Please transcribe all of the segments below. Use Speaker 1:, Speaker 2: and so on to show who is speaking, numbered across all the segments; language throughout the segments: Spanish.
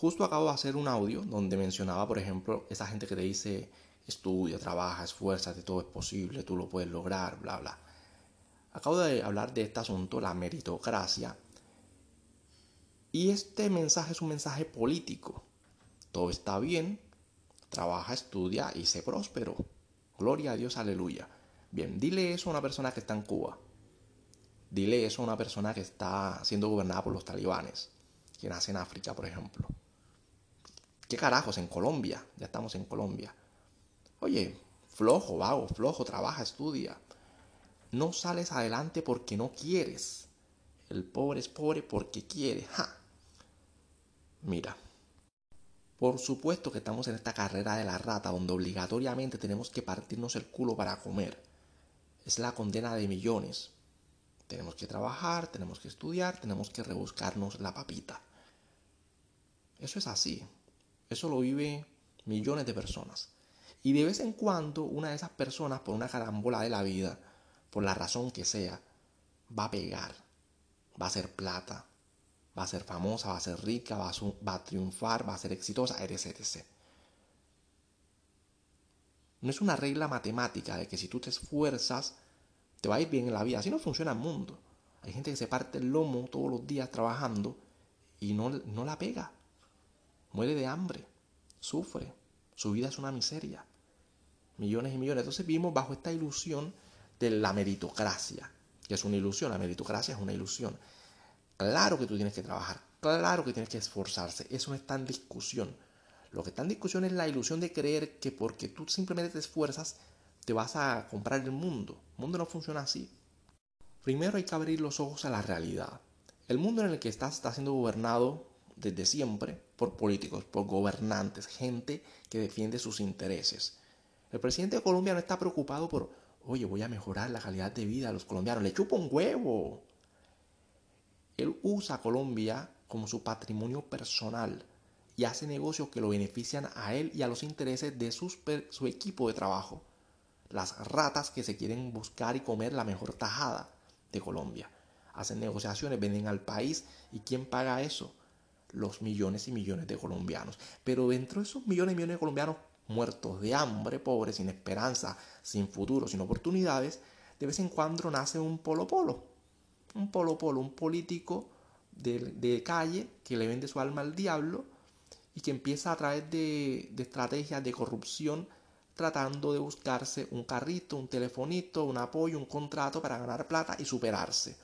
Speaker 1: Justo acabo de hacer un audio donde mencionaba, por ejemplo, esa gente que te dice, estudia, trabaja, esfuérzate, todo es posible, tú lo puedes lograr, bla, bla. Acabo de hablar de este asunto, la meritocracia. Y este mensaje es un mensaje político. Todo está bien, trabaja, estudia y sé próspero. Gloria a Dios, aleluya. Bien, dile eso a una persona que está en Cuba. Dile eso a una persona que está siendo gobernada por los talibanes, que nace en África, por ejemplo. ¿Qué carajos? En Colombia, ya estamos en Colombia. Oye, flojo, vago, flojo, trabaja, estudia. No sales adelante porque no quieres. El pobre es pobre porque quiere. ¡Ja! Mira, por supuesto que estamos en esta carrera de la rata donde obligatoriamente tenemos que partirnos el culo para comer. Es la condena de millones. Tenemos que trabajar, tenemos que estudiar, tenemos que rebuscarnos la papita. Eso es así. Eso lo vive millones de personas. Y de vez en cuando una de esas personas, por una carambola de la vida, por la razón que sea, va a pegar, va a ser plata, va a ser famosa, va a ser rica, va a, triunfar, va a ser exitosa, etc, etc. No es una regla matemática de que si tú te esfuerzas, te va a ir bien en la vida. Así no funciona el mundo. Hay gente que se parte el lomo todos los días trabajando y no, no la pega. Muere de hambre, sufre, su vida es una miseria. Millones y millones. Entonces vivimos bajo esta ilusión de la meritocracia, que es una ilusión. La meritocracia es una ilusión. Claro que tú tienes que trabajar, claro que tienes que esforzarse, eso no está en discusión. Lo que está en discusión es la ilusión de creer que porque tú simplemente te esfuerzas, te vas a comprar el mundo. El mundo no funciona así. Primero hay que abrir los ojos a la realidad. El mundo en el que estás está siendo gobernado desde siempre por políticos, por gobernantes, gente que defiende sus intereses. El presidente de Colombia no está preocupado por, oye, voy a mejorar la calidad de vida a los colombianos. Le chupa un huevo. Él usa Colombia como su patrimonio personal y hace negocios que lo benefician a él y a los intereses de su equipo de trabajo. Las ratas que se quieren buscar y comer la mejor tajada de Colombia. Hacen negociaciones, venden al país y ¿quién paga eso? Los millones y millones de colombianos. Pero dentro de esos millones y millones de colombianos muertos de hambre, pobres, sin esperanza, sin futuro, sin oportunidades, de vez en cuando nace un polo polo un polo polo, un político de, calle que le vende su alma al diablo y que empieza a través de, de estrategias de corrupción tratando de buscarse un carrito, un telefonito, un apoyo, un contrato para ganar plata y superarse.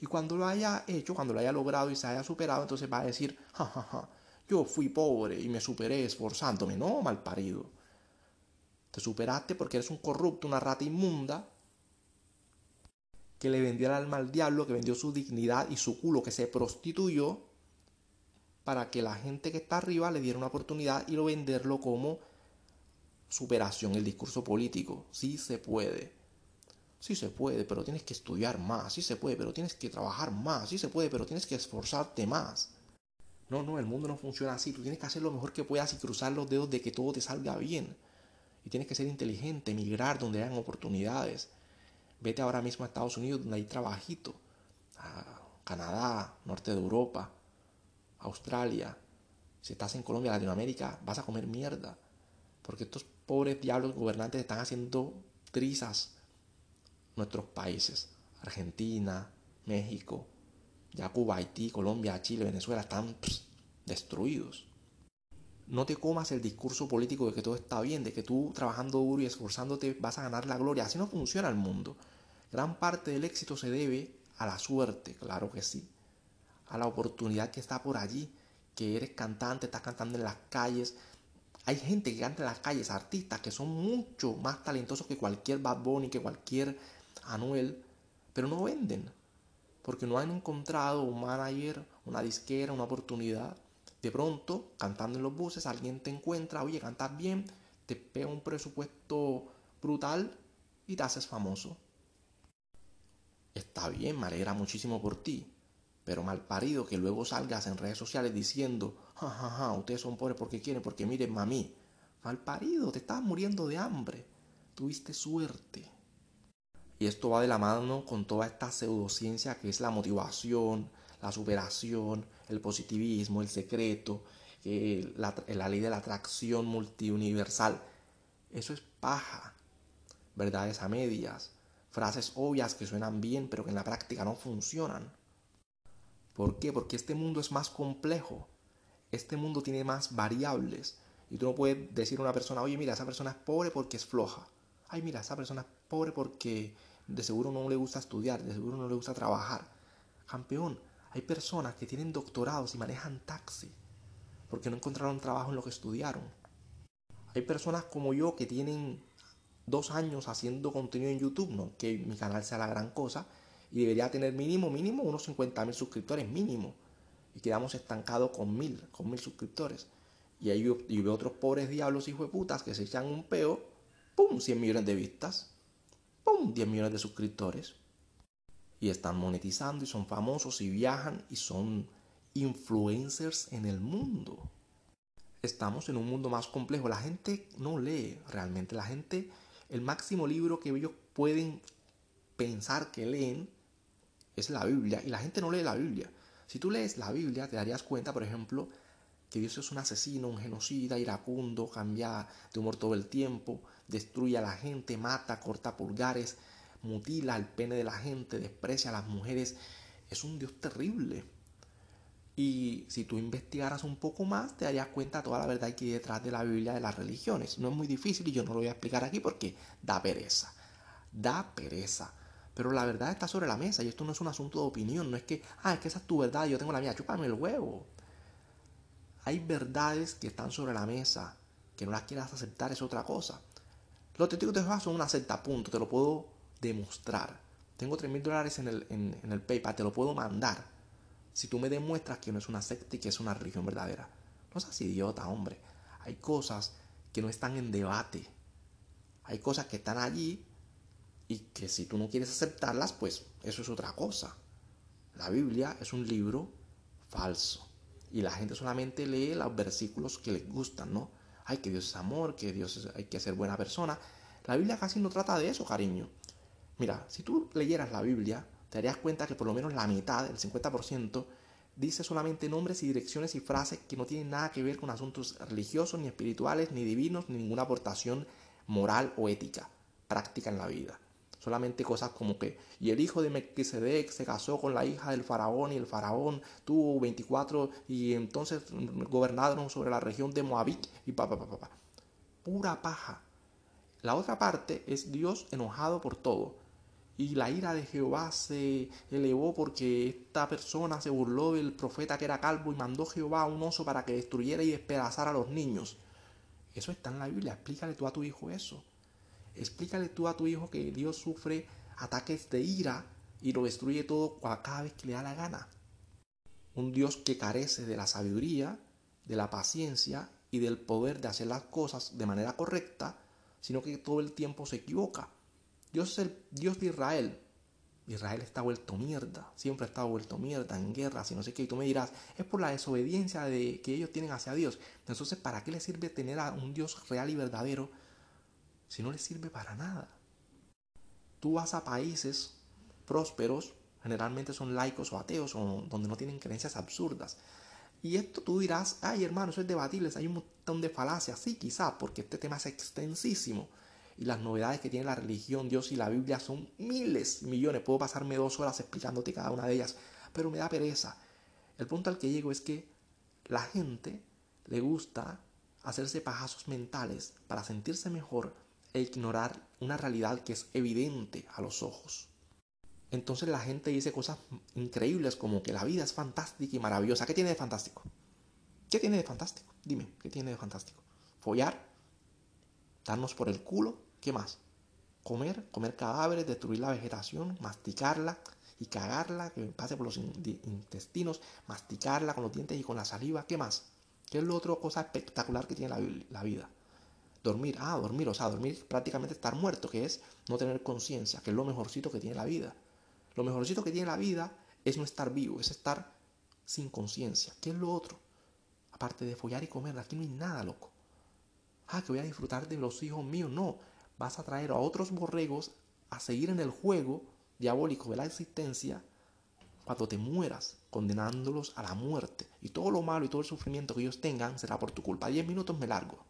Speaker 1: Y cuando lo haya hecho, cuando lo haya logrado y se haya superado, entonces va a decir, ja, yo fui pobre y me superé esforzándome. No, mal parido. Te superaste porque eres un corrupto, una rata inmunda, que le vendió el alma al diablo, que vendió su dignidad y su culo, que se prostituyó para que la gente que está arriba le diera una oportunidad y lo venderlo como superación, el discurso político. Sí se puede. Sí se puede, pero tienes que estudiar más. Sí se puede, pero tienes que trabajar más. Sí se puede, pero tienes que esforzarte más. No, no, el mundo no funciona así. Tú tienes que hacer lo mejor que puedas y cruzar los dedos de que todo te salga bien. Y tienes que ser inteligente, emigrar donde hayan oportunidades. Vete ahora mismo a Estados Unidos donde hay trabajito. A Canadá, norte de Europa, Australia. Si estás en Colombia, Latinoamérica, vas a comer mierda. Porque estos pobres diablos gobernantes están haciendo trizas nuestros países. Argentina, México, ya Cuba, Haití, Colombia, Chile, Venezuela están destruidos. No te comas el discurso político de que todo está bien, de que tú trabajando duro y esforzándote vas a ganar la gloria. Así no funciona el mundo. Gran parte del éxito se debe a la suerte, claro que sí. A la oportunidad que está por allí, que eres cantante, estás cantando en las calles. Hay gente que canta en las calles, artistas que son mucho más talentosos que cualquier Bad Bunny, que cualquier Anuel, pero no venden. Porque no han encontrado un manager, una disquera, una oportunidad de pronto, cantando en los buses, alguien te encuentra, oye, cantas bien, te pega un presupuesto brutal y te haces famoso. Está bien, me alegra muchísimo por ti, pero mal parido que luego salgas en redes sociales diciendo, jajaja, ja, ja, ustedes son pobres porque quieren, porque miren mami. Mal parido, te estás muriendo de hambre. Tuviste suerte. Y esto va de la mano con toda esta pseudociencia que es la motivación, la superación, el positivismo, el secreto, la, la ley de la atracción multiuniversal. Eso es paja. Verdades a medias. Frases obvias que suenan bien pero que en la práctica no funcionan. ¿Por qué? Porque este mundo es más complejo. Este mundo tiene más variables. Y tú no puedes decir a una persona, oye, mira, esa persona es pobre porque es floja. Ay, mira, esa persona es pobre porque de seguro no le gusta estudiar, de seguro no le gusta trabajar. Campeón, hay personas que tienen doctorados y manejan taxi porque no encontraron trabajo en lo que estudiaron. Hay personas como yo que tienen dos años haciendo contenido en YouTube, no que mi canal sea la gran cosa, y debería tener mínimo, mínimo unos 50 mil suscriptores, mínimo. Y quedamos estancados con mil, con mil suscriptores. Y ahí yo, veo otros pobres diablos hijos de putas que se echan un peo, ¡pum! 100 millones de vistas, ¡pum! 10 millones de suscriptores. Y están monetizando y son famosos y viajan y son influencers en el mundo. Estamos en un mundo más complejo. La gente no lee realmente. La gente, el máximo libro que ellos pueden pensar que leen es la Biblia. Y la gente no lee la Biblia. Si tú lees la Biblia, te darías cuenta, por ejemplo, que Dios es un asesino, un genocida, iracundo, cambia de humor todo el tiempo, destruye a la gente, mata, corta pulgares, mutila el pene de la gente, desprecia a las mujeres. Es un Dios terrible. Y si tú investigaras un poco más, te darías cuenta de toda la verdad que hay detrás de la Biblia de las religiones. No es muy difícil y yo no lo voy a explicar aquí porque da pereza. Da pereza. Pero la verdad está sobre la mesa y esto no es un asunto de opinión. No es que, ah, es que esa es tu verdad yo tengo la mía. Chúpame el huevo. Hay verdades que están sobre la mesa. Que no las quieras aceptar es otra cosa. Los testigos de Jehová son una secta, punto. Te lo puedo demostrar. Tengo 3 mil dólares en el, en, en el PayPal. Te lo puedo mandar si tú me demuestras que no es una secta y que es una religión verdadera. No seas idiota, hombre. Hay cosas que no están en debate. Hay cosas que están allí y que si tú no quieres aceptarlas, pues eso es otra cosa. La Biblia es un libro falso. Y la gente solamente lee los versículos que les gustan, ¿no? Ay, que Dios es amor, que Dios es, hay que ser buena persona. La Biblia casi no trata de eso, cariño. Mira, si tú leyeras la Biblia, te darías cuenta que por lo menos la mitad, el 50%, dice solamente nombres y direcciones y frases que no tienen nada que ver con asuntos religiosos, ni espirituales, ni divinos, ni ninguna aportación moral o ética práctica en la vida. Solamente cosas como que, y el hijo de Melquisedec se casó con la hija del faraón y el faraón tuvo 24 y entonces gobernaron sobre la región de Moabit y pa, pa, pa. Pura paja. La otra parte es Dios enojado por todo y la ira de Jehová se elevó porque esta persona se burló del profeta que era calvo y mandó Jehová a un oso para que destruyera y despedazara a los niños. Eso está en la Biblia. Explícale tú a tu hijo eso. Explícale tú a tu hijo que Dios sufre ataques de ira y lo destruye todo cada vez que le da la gana. Un Dios que carece de la sabiduría, de la paciencia y del poder de hacer las cosas de manera correcta, sino que todo el tiempo se equivoca. Dios es el Dios de Israel. Israel está vuelto mierda, siempre está vuelto mierda en guerras y no sé qué. Y tú me dirás, es por la desobediencia de, que ellos tienen hacia Dios. Entonces, ¿para qué les sirve tener a un Dios real y verdadero si no les sirve para nada? Tú vas a países prósperos, generalmente son laicos o ateos, o donde no tienen creencias absurdas. Y esto tú dirás, ay hermano, eso es debatible, hay un montón de falacias. Sí, quizá, porque este tema es extensísimo y las novedades que tiene la religión, Dios y la Biblia son miles, millones. Puedo pasarme dos horas explicándote cada una de ellas, pero me da pereza. El punto al que llego es que la gente le gusta hacerse pajazos mentales para sentirse mejor e ignorar una realidad que es evidente a los ojos. Entonces la gente dice cosas increíbles como que la vida es fantástica y maravillosa. ¿Qué tiene de fantástico? ¿Qué tiene de fantástico? Dime, ¿qué tiene de fantástico? ¿Follar? ¿Darnos por el culo? ¿Qué más? Comer, comer cadáveres, destruir la vegetación, masticarla y cagarla, que pase por los intestinos, masticarla con los dientes y con la saliva. ¿Qué más? ¿Qué es lo otro cosa espectacular que tiene la, la vida? Dormir, ah, dormir, o sea, dormir prácticamente estar muerto, que es no tener conciencia, que es lo mejorcito que tiene la vida. Lo mejorcito que tiene la vida es no estar vivo, es estar sin conciencia. ¿Qué es lo otro? Aparte de follar y comer, aquí no hay nada, loco. Ah, que voy a disfrutar de los hijos míos. No, vas a traer a otros borregos a seguir en el juego diabólico de la existencia cuando te mueras, condenándolos a la muerte. Y todo lo malo y todo el sufrimiento que ellos tengan será por tu culpa. Diez minutos me largo.